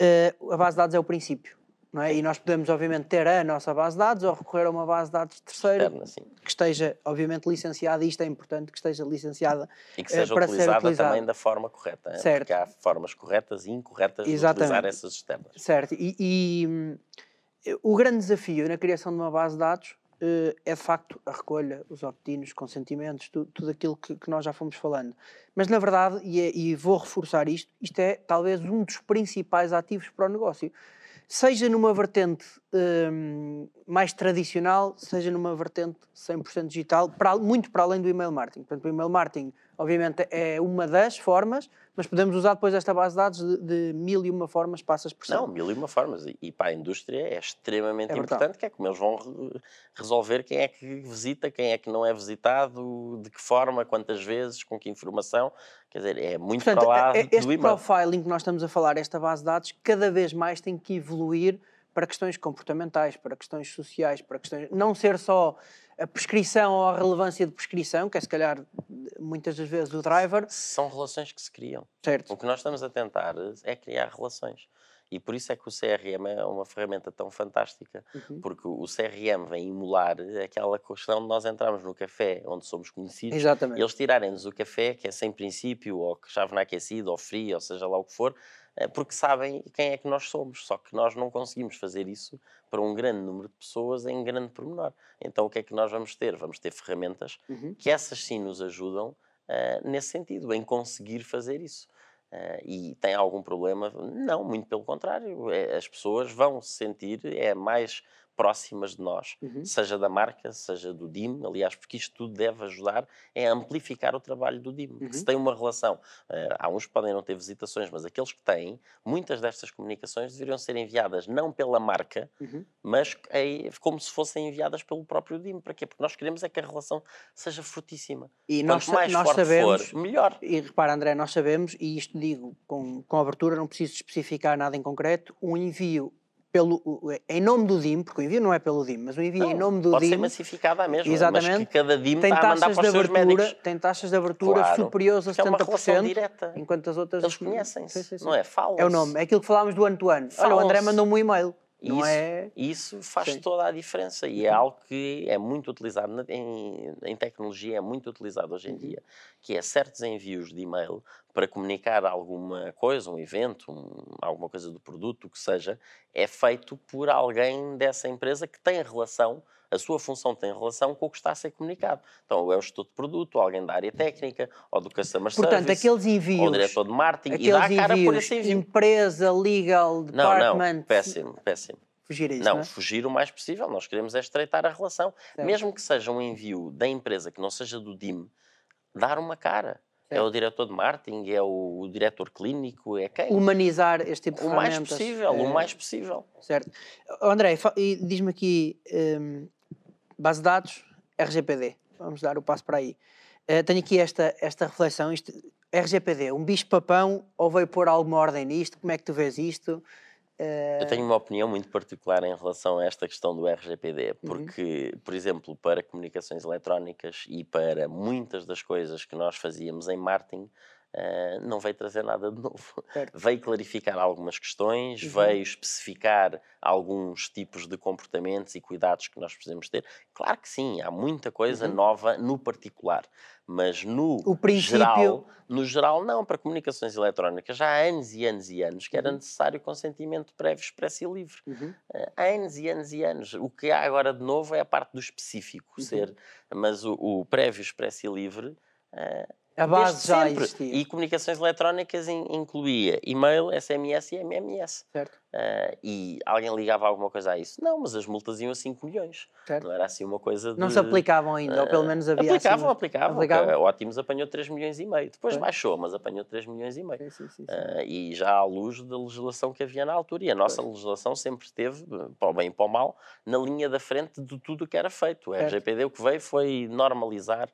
Uh, a base de dados é o princípio, é? E nós podemos, obviamente, ter a nossa base de dados ou recorrer a uma base de dados terceira Externa, que esteja, obviamente, licenciada, e isto é importante, que esteja licenciada E que eh, seja para ser utilizada utilizada. também da forma correta. Certo. Porque há formas corretas e incorretas de utilizar Exatamente. essas externas. Certo, e, e, hum, o grande desafio na criação de uma base de dados eh, é de facto a recolha, os opt-ins, os consentimentos, tu- tudo aquilo que, que nós já fomos falando. Mas na verdade, e, é- e vou reforçar isto, isto é talvez um dos principais ativos para o negócio. Seja numa vertente hum, mais tradicional, seja numa vertente 100% digital, para, muito para além do email marketing. Portanto, o email marketing, obviamente, é uma das formas, mas podemos usar depois esta base de dados de, de mil e uma formas, passa a expressão. Não, mil e uma formas. E, e para a indústria é extremamente É importante, que é como eles vão re- resolver quem é que visita, quem é que não é visitado, de que forma, quantas vezes, com que informação. Quer dizer, é muito Portanto, para lá é- é- do este e-mail. profiling que nós estamos a falar, esta base de dados, cada vez mais tem que evoluir para questões comportamentais, para questões sociais, para questões. não ser só a prescrição ou a relevância de prescrição, que é se calhar muitas das vezes o driver, São relações que se criam. certo? O que nós estamos a tentar é criar relações. E por isso é que o CRM é uma ferramenta tão fantástica. Uhum. Porque o CRM vem emular aquela questão de nós entrarmos no café onde somos conhecidos Exatamente. eles tirarem-nos o café, que é sem princípio, ou que chave na aquecido, ou frio, ou seja lá o que for, eh, porque sabem quem é que nós somos. Só que nós não conseguimos fazer isso para um grande número de pessoas em grande pormenor. Então o que é que nós vamos ter? Vamos ter ferramentas Uhum. que essas sim nos ajudam eh, nesse sentido, em conseguir fazer isso. Eh, e tem algum problema? Não, muito pelo contrário. É, as pessoas vão se sentir é, mais próximas de nós, Uhum. seja da marca, seja do DIM, aliás, porque isto tudo deve ajudar é a amplificar o trabalho do DIM. Que Uhum. se tem uma relação, eh, há uns que podem não ter visitações, mas aqueles que têm, muitas destas comunicações deveriam ser enviadas não pela marca, Uhum. mas é como se fossem enviadas pelo próprio DIM. Para quê? Porque nós queremos é que a relação seja frutíssima. E nós, Quanto mais nós forte sabemos, for, melhor. e repara André, nós sabemos, e isto digo com, com abertura, não preciso especificar nada em concreto, um envio pelo, em nome do DIM, porque o envio não é pelo DIM, mas o envio em Não, nome do pode ser DIM massificada mesmo, Exatamente. mas que cada DIM tem está a mandar taxas de para os seus abertura, médicos. tem taxas de abertura Claro, superiores a porque é uma relação 70%, direta. enquanto as outras Eles conhecem-se, não é? Falam. É o nome, é aquilo que falámos do ano-to-ano. Olha, o André mandou-me um e-mail. Não isso, é. isso faz Sim. Uhum. toda a diferença e é algo que é muito utilizado em, em tecnologia, é muito utilizado hoje em Uhum. dia, que é certos envios de e-mail para comunicar alguma coisa, um evento, um- alguma coisa do produto, o que seja, é feito por alguém dessa empresa que tem relação, a sua função tem relação com o que está a ser comunicado. Então, ou é o gestor de produto, ou alguém da área técnica, ou do customer Portanto, service, aqueles ou o envios. diretor de marketing, e dá a cara por envios, esse envio. empresa, legal, Não, department. não, péssimo, péssimo. fugir a isso. Não, Não, é? fugir o mais possível. Nós queremos é estreitar a relação. Certo. Mesmo que seja um envio da empresa que não seja do DIM, dar uma cara. É o diretor de marketing, é o, o diretor clínico, é quem? Humanizar este tipo de O mais possível, é, o mais possível. Certo. André, diz-me aqui, hum, base de dados, RGPD. Vamos dar o passo para aí. Eh, tenho aqui esta, esta reflexão. Isto, RGPD, um bicho-papão ou veio pôr alguma ordem nisto? Como é que tu vês isto? Eh, Eu tenho uma opinião muito particular em relação a esta questão do RGPD, Uhum. porque, por exemplo, para comunicações eletrónicas e para muitas das coisas que nós fazíamos em marketing, eh, não veio trazer nada de novo. Certo. Veio clarificar algumas questões, Uhum. veio especificar alguns tipos de comportamentos e cuidados que nós precisamos ter. Claro que sim, há muita coisa Uhum. nova no particular, mas no princípio- geral, no geral não, para comunicações eletrónicas já há anos e anos e anos que era Uhum. necessário consentimento prévio expresso e livre. uhum. Eh, Há anos e anos e anos. O que há agora de novo é a parte do específico Uhum. ser, mas o, o prévio expresso e livre eh, A base já sempre. existia. E comunicações eletrónicas in- incluía e-mail, SMS e MMS. Certo, Eh, e alguém ligava alguma coisa a isso? Não, mas as multas iam a 5 milhões. certo. Não era assim uma coisa de... Não se aplicavam ainda, ou pelo menos havia Aplicavam, assim... aplicavam. Aplicavam? A Ótimos apanhou 3 milhões e meio. Depois Foi. baixou, mas apanhou 3 milhões e meio. Sim, sim, sim, sim. Ah, e já à luz da legislação que havia na altura. E a nossa legislação sempre esteve, para o bem e para o mal, na linha da frente de tudo o que era feito. O Certo. RGPD o que veio foi normalizar ah,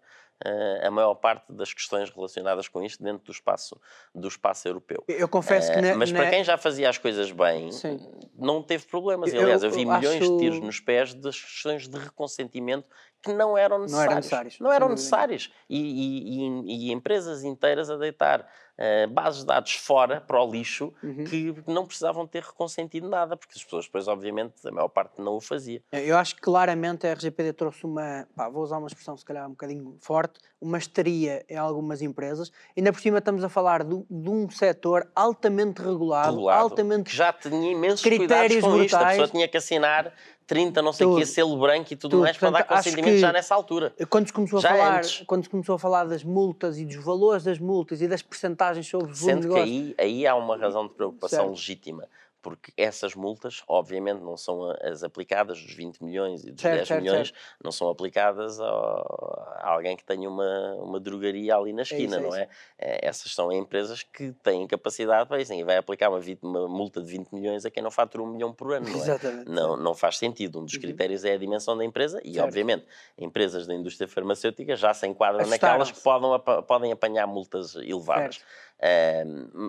a maior parte das questões relacionadas com isto dentro do espaço, do espaço europeu. Eu confesso que... Ah, na- mas na- para quem já fazia as coisas bem, Sim. não teve problemas. E, Eu- aliás, eu vi milhões acho- de tiros nos pés das questões de reconsentimento que não eram eram necessários. necessários, Não eram necessários. E, e- e- empresas inteiras a deitar eh, bases de dados fora, para o lixo, Uhum. que não precisavam ter reconsentido nada, porque as pessoas depois, obviamente, a maior parte não o fazia. Eu acho que claramente a RGPD trouxe uma, pá, vou usar uma expressão se calhar um bocadinho forte, uma histeria em algumas empresas. Ainda por cima estamos a falar de, de um setor altamente regulado, Regulado, altamente que já tinha imensos Critérios cuidados com isto. A brutais. pessoa tinha que assinar 30, não sei o quê, selo branco e tudo, Tudo. mais para dar Portanto, consentimento já nessa altura. Quando se começou a Já falar, antes. quando se começou a falar das multas e dos valores das multas e das percentagens sobre o volume de Sendo que negócio, aí, aí há uma razão de preocupação Certo. legítima, porque essas multas, obviamente, não são as aplicadas dos 20 milhões e dos Certo, 10 certo, milhões, não são aplicadas a alguém que tenha uma, uma drogaria ali na esquina, é não isso. é? É, Essas são empresas que têm capacidade para isso, ninguém vai aplicar uma, uma multa de 20 milhões a quem não fatura um milhão por ano, não é? Exatamente. Não, não faz sentido. Um dos Uhum. critérios é a dimensão da empresa e, Certo. obviamente, empresas da indústria farmacêutica já se enquadram naquelas que podem, podem apanhar multas elevadas.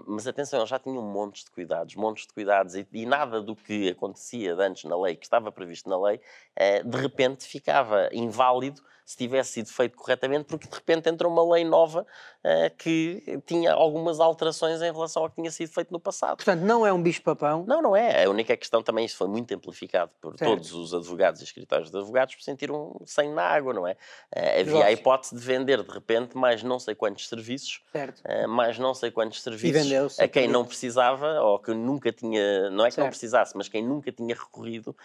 Mas atenção, eles já tinham montes de cuidados, montes de cuidados, e, e nada do que acontecia antes na lei, que estava previsto na lei, eh, de repente ficava inválido se tivesse sido feito corretamente, porque de repente entra uma lei nova eh, que tinha algumas alterações em relação ao que tinha sido feito no passado. Portanto, não é um bicho-papão. Não, não é. A única questão também, isso foi muito amplificado por Certo. todos os advogados e escritórios de advogados, por sentiram sem na água, não é? Eh, havia a hipótese de vender, de repente, mais não sei quantos serviços, Certo. eh, mais não sei quantos serviços a quem não precisava, ou que nunca tinha, não é que não Certo. precisasse, mas quem nunca tinha recorrido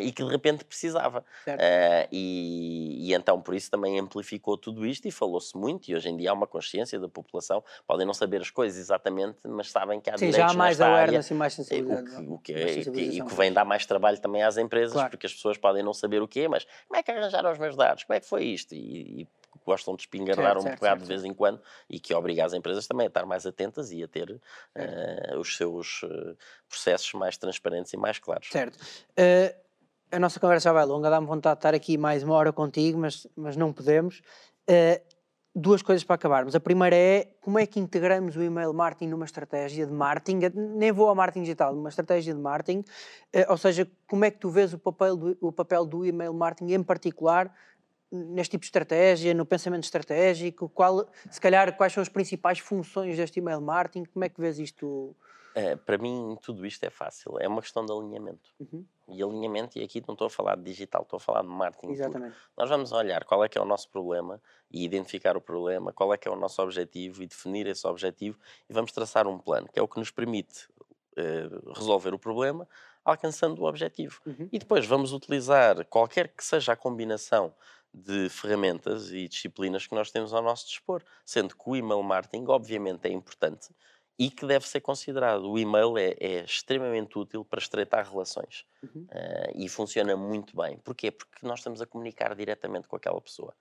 e que de repente precisava. Certo. E, e então, por isso, também amplificou tudo isto e falou-se muito. E hoje em dia há uma consciência da população. Podem não saber as coisas exatamente, mas sabem que há Sim, direitos já há mais nesta área. awareness e mais Eh, sensibilidade. O que, o que, é- e que- e vem dar mais trabalho também às empresas, Claro. porque as pessoas podem não saber o que é, mas como é que arranjaram os meus dados? Como é que foi isto? E, e gostam de espingardar Certo, um certo, bocado certo, de vez em quando e que obriga as empresas também a estar mais atentas e a ter eh, os seus eh, processos mais transparentes e mais claros. Certo. Eh, a nossa conversa já vai longa, dá-me vontade de estar aqui mais uma hora contigo, mas, mas não podemos. Eh, duas coisas para acabarmos. A primeira é como é que integramos o email marketing numa estratégia de marketing, nem vou ao marketing digital, numa estratégia de marketing, eh, ou seja, como é que tu vês o papel, do, o papel do email marketing em particular neste tipo de estratégia, no pensamento estratégico, qual, se calhar quais são as principais funções deste email marketing, como é que vês isto? Eh, para mim, tudo isto é fácil, é uma questão de alinhamento. Uhum, E alinhamento, e aqui não estou a falar de digital, estou a falar de marketing. puro. exatamente. Nós vamos olhar qual é que é o nosso problema e identificar o problema, qual é que é o nosso objetivo e definir esse objetivo e vamos traçar um plano, que é o que nos permite eh, resolver o problema alcançando o objetivo. Uhum. E depois vamos utilizar qualquer que seja a combinação de ferramentas e disciplinas que nós temos ao nosso dispor, sendo que o email marketing obviamente é importante e que deve ser considerado. O e-mail é, é extremamente útil para estreitar relações Uhum. uh, e funciona muito bem. Porquê? Porque nós estamos a comunicar diretamente com aquela pessoa.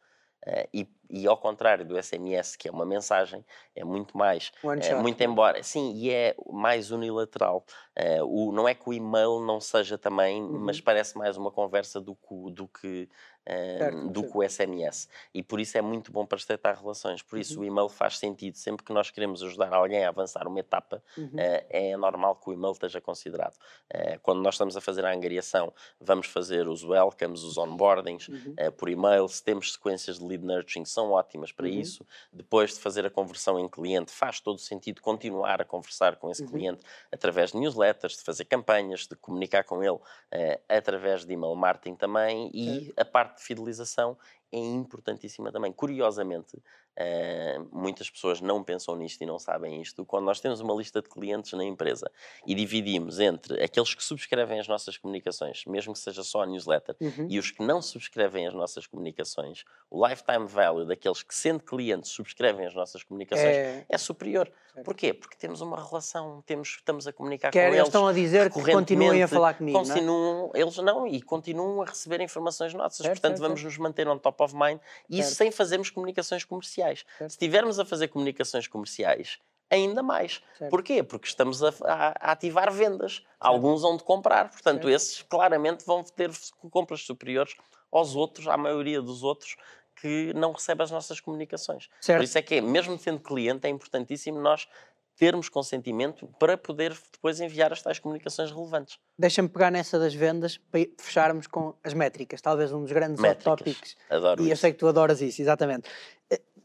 Uh, e, e, ao contrário do SMS, que é uma mensagem, é muito mais, shot. muito embora, sim, e é mais unilateral. Uh, o, não é que o e-mail não seja também, Uhum. mas parece mais uma conversa do que, do que, uh, Certo, do certo. que o SMS. E por isso é muito bom para estreitar relações. Por isso o e-mail faz sentido. Sempre que nós queremos ajudar alguém a avançar uma etapa, Uhum. uh, é normal que o e-mail esteja considerado. Uh, quando nós estamos a fazer a angariação, vamos fazer os welcomes, os onboardings, Uhum. eh, por e-mail, se temos sequências de lead nurturing, são ótimas para Uhum. isso. Depois de fazer a conversão em cliente, faz todo sentido continuar a conversar com esse Uhum. cliente através de newsletters, de fazer campanhas, de comunicar com ele eh, através de email marketing também. E a parte de fidelização é importantíssima também. Curiosamente, eh, muitas pessoas não pensam nisto e não sabem isto. Quando nós temos uma lista de clientes na empresa e dividimos entre aqueles que subscrevem as nossas comunicações, mesmo que seja só a newsletter, Uhum. e os que não subscrevem as nossas comunicações, o lifetime value daqueles que, sendo clientes, subscrevem as nossas comunicações é, É, superior. Certo. Porquê? Porque temos uma relação, temos, estamos a comunicar quer, com eles eles. estão a dizer que continuem a falar comigo, não é? continuam, Eles não, e continuam a receber informações nossas. Certo, Portanto, certo, vamos nos manter on top of mind e isso sem fazermos comunicações comerciais. Certo. Se estivermos a fazer comunicações comerciais, ainda mais. Certo. Porquê? Porque estamos a, a- a ativar vendas. Alguns vão de comprar, portanto, Certo. esses claramente vão ter compras superiores aos outros, à maioria dos outros que não recebem as nossas comunicações. Certo. Por isso é que, é, mesmo sendo cliente, é importantíssimo nós termos consentimento para poder depois enviar as tais comunicações relevantes. Deixa-me pegar nessa das vendas para fecharmos com as métricas, talvez um dos grandes hot Métricas. topics. Adoro E eu isso. sei que tu adoras isso, exatamente.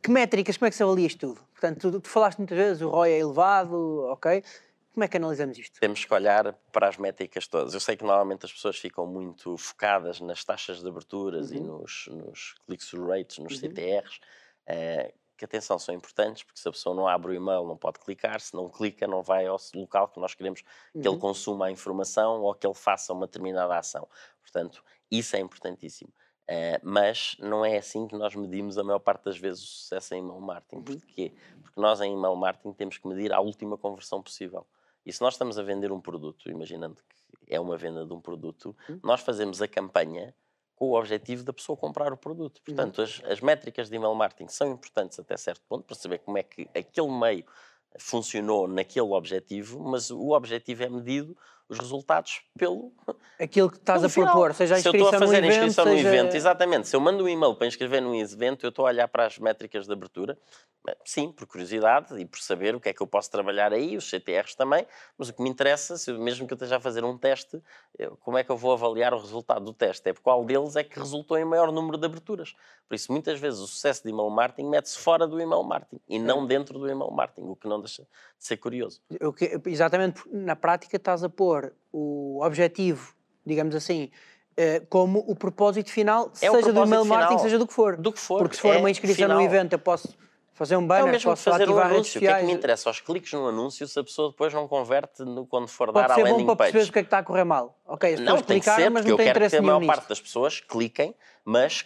Que métricas, como é que se avalia isto tudo? Portanto, tu, tu falaste muitas vezes, o ROI é elevado, ok? Como é que analisamos isto? Temos que olhar para as métricas todas. Eu sei que normalmente as pessoas ficam muito focadas nas taxas de aberturas e Uhum. nos, nos click-through rates, nos Uhum. CTRs, eh, que atenção, são importantes, porque se a pessoa não abre o e-mail não pode clicar, se não clica não vai ao local que nós queremos que ele Uhum. consuma a informação ou que ele faça uma determinada ação. Portanto, isso é importantíssimo. Eh, mas não é assim que nós medimos a maior parte das vezes o sucesso em email marketing. Uhum. Porquê? Porque nós em email marketing temos que medir a última conversão possível. E se nós estamos a vender um produto, imaginando que é uma venda de um produto, Uhum. nós fazemos a campanha com o objetivo da pessoa comprar o produto. Portanto, as, as métricas de email marketing são importantes até certo ponto para saber como é que aquele meio funcionou naquele objetivo, mas o objetivo é medido os resultados pelo Aquilo que estás a final. propor, seja a Se eu estou inscrição a fazer no evento, inscrição no seja... evento, exatamente. Se eu mando um e-mail para inscrever num evento, eu estou a olhar para as métricas de abertura. Sim, por curiosidade e por saber o que é que eu posso trabalhar aí, os CTRs também, mas o que me interessa, se mesmo que eu esteja a fazer um teste, eu- como é que eu vou avaliar o resultado do teste? É por qual deles é que resultou em maior número de aberturas. Por isso, muitas vezes, o sucesso de email marketing mete-se fora do email marketing e não dentro do email marketing, o que não deixa de ser curioso. Que- exatamente, na prática estás a pôr o objetivo, digamos assim, eh, como o propósito final, É seja do propósito e-mail marketing, final. seja do que for. Do que for. Porque se for é uma inscrição final. no evento, eu posso fazer um É banner, mesmo que posso fazer um anúncio. O que é que me interessa? Aos cliques no anúncio, se a pessoa depois não converte no- quando for Pode dar a ser bom landing para page. perceberes o que é que está a correr mal. Ok, as Não, pessoas tem que clicaram, ser, mas porque não eu têm quero que interesse a nenhum maior nisto. parte das pessoas cliquem, mas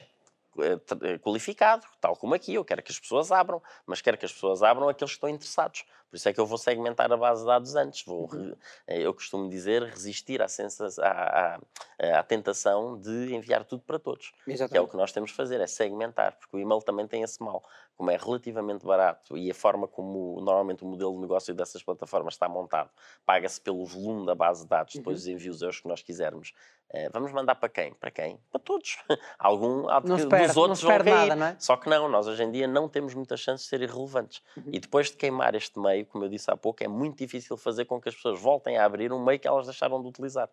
qualificado, tal como aqui. Eu quero que as pessoas abram, mas quero que as pessoas abram aqueles que estão interessados. Por isso é que eu vou segmentar a base de dados antes. Vou, Uhum. eh, eu costumo dizer, resistir à, sensa- à, à- à tentação de enviar tudo para todos. Que é o que nós temos de fazer, é segmentar, porque o e-mail também tem esse mal. Como é relativamente barato e a forma como normalmente o modelo de negócio dessas plataformas está montado, paga-se pelo volume da base de dados, depois Uhum. os envios é os que nós quisermos. Eh, vamos mandar para quem? Para quem? Para todos. Algum Não se perde- dos não outros se vão cair. nada, não é? Só que não, nós hoje em dia não temos muitas chances de ser irrelevantes. Uhum. E depois de queimar este meio, como eu disse há pouco, é muito difícil fazer com que as pessoas voltem a abrir um meio que elas deixaram de utilizar.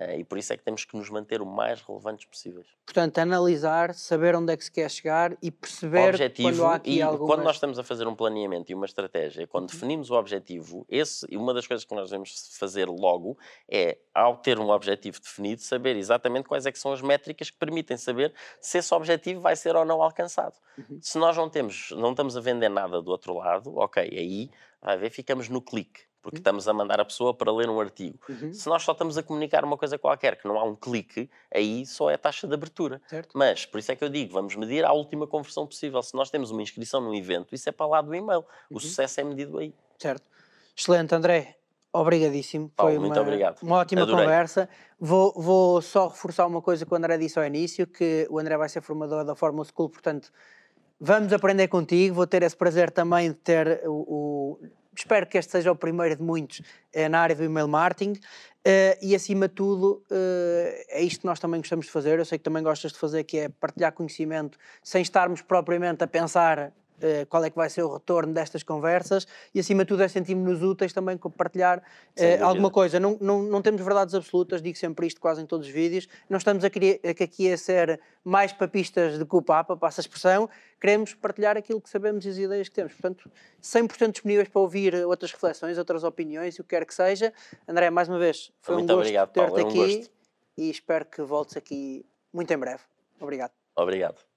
Eh, e por isso é que temos que nos manter o mais relevantes possíveis. Portanto, analisar, saber onde é que se quer chegar e perceber objetivo quando há aqui e algumas... quando nós estamos a fazer um planeamento e uma estratégia, quando Uhum. definimos o objetivo, esse, e uma das coisas que nós devemos fazer logo é, ao ter um objetivo definido, saber exatamente quais é que são as métricas que permitem saber se esse objetivo vai ser ou não alcançado. Uhum. Se nós não temos, não estamos a vender nada do outro lado, ok, aí vai ver, ficamos no clique, porque Uhum. estamos a mandar a pessoa para ler um artigo. Uhum, Se nós só estamos a comunicar uma coisa qualquer, que não há um clique, aí só é a taxa de abertura. certo? Mas, por isso é que eu digo, vamos medir a última conversão possível. Se nós temos uma inscrição num evento, isso é para lá do e-mail. O Uhum. sucesso é medido aí. Certo. Excelente, André. Obrigadíssimo. Paulo, Foi muito uma, obrigado. uma ótima Adorei. conversa. Vou, vou só reforçar uma coisa que o André disse ao início, que o André vai ser formador da Fórmula School, portanto, vamos aprender contigo. Vou ter esse prazer também de ter o... o- espero que este seja o primeiro de muitos eh, na área do email marketing. Eh, e acima de tudo, eh, é isto que nós também gostamos de fazer. Eu sei que também gostas de fazer, que é partilhar conhecimento sem estarmos propriamente a pensar eh, qual é que vai ser o retorno destas conversas e acima de tudo é sentirmos-nos úteis também com partilhar Sem eh, alguma coisa. Não, não, não temos verdades absolutas, digo sempre isto quase em todos os vídeos. Não estamos a querer, a- aqui a ser mais papistas de que o Papa, passa a expressão. Queremos partilhar aquilo que sabemos e as ideias que temos. Portanto, 100% disponíveis para ouvir outras reflexões, outras opiniões, o que quer que seja. André, mais uma vez, foi Muito um gosto obrigado, ter-te é um aqui gosto. e espero que voltes aqui muito em breve. Obrigado. Obrigado.